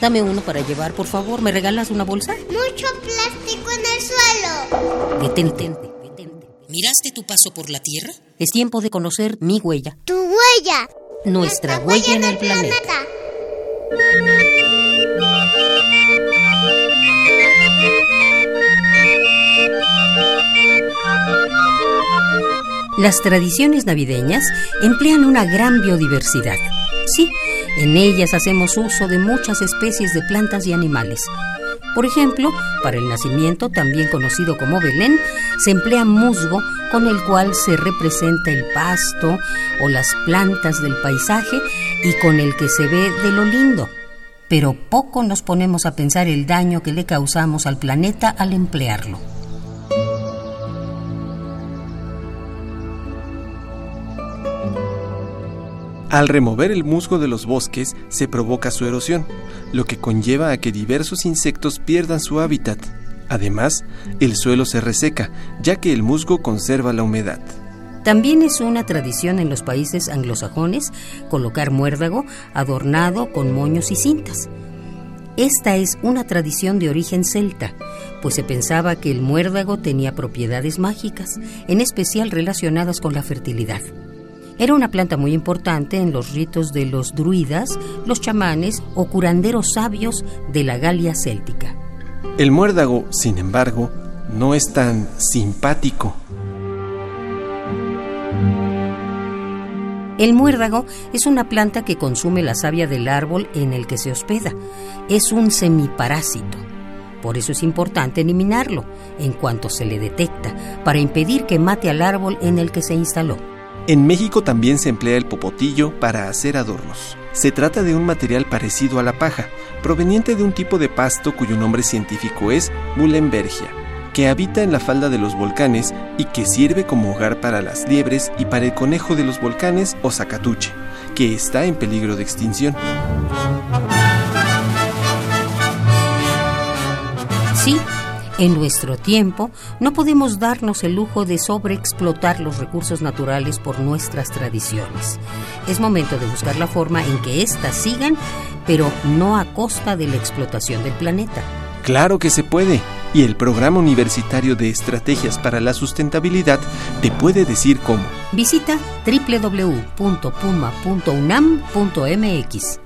Dame uno para llevar, por favor. ¿Me regalas una bolsa? Mucho plástico en el suelo. Detente. detente. ¿Miraste tu paso por la Tierra? Es tiempo de conocer mi huella. Tu huella. Nuestra huella en el planeta. Las tradiciones navideñas emplean una gran biodiversidad. Sí, en ellas hacemos uso de muchas especies de plantas y animales. Por ejemplo, para el nacimiento, también conocido como Belén, se emplea musgo con el cual se representa el pasto o las plantas del paisaje y con el que se ve de lo lindo. Pero poco nos ponemos a pensar el daño que le causamos al planeta al emplearlo. Al remover el musgo de los bosques se provoca su erosión, lo que conlleva a que diversos insectos pierdan su hábitat. Además, el suelo se reseca, ya que el musgo conserva la humedad. También es una tradición en los países anglosajones colocar muérdago adornado con moños y cintas. Esta es una tradición de origen celta, pues se pensaba que el muérdago tenía propiedades mágicas, en especial relacionadas con la fertilidad. Era una planta muy importante en los ritos de los druidas, los chamanes o curanderos sabios de la Galia céltica. El muérdago, sin embargo, no es tan simpático. El muérdago es una planta que consume la savia del árbol en el que se hospeda. Es un semiparásito. Por eso es importante eliminarlo en cuanto se le detecta, para impedir que mate al árbol en el que se instaló. En México también se emplea el popotillo para hacer adornos. Se trata de un material parecido a la paja, proveniente de un tipo de pasto cuyo nombre científico es Mullenbergia, que habita en la falda de los volcanes y que sirve como hogar para las liebres y para el conejo de los volcanes o zacatuche, que está en peligro de extinción. Sí, en nuestro tiempo no podemos darnos el lujo de sobreexplotar los recursos naturales por nuestras tradiciones. Es momento de buscar la forma en que éstas sigan, pero no a costa de la explotación del planeta. Claro que se puede, y el Programa Universitario de Estrategias para la Sustentabilidad te puede decir cómo. Visita www.puma.unam.mx.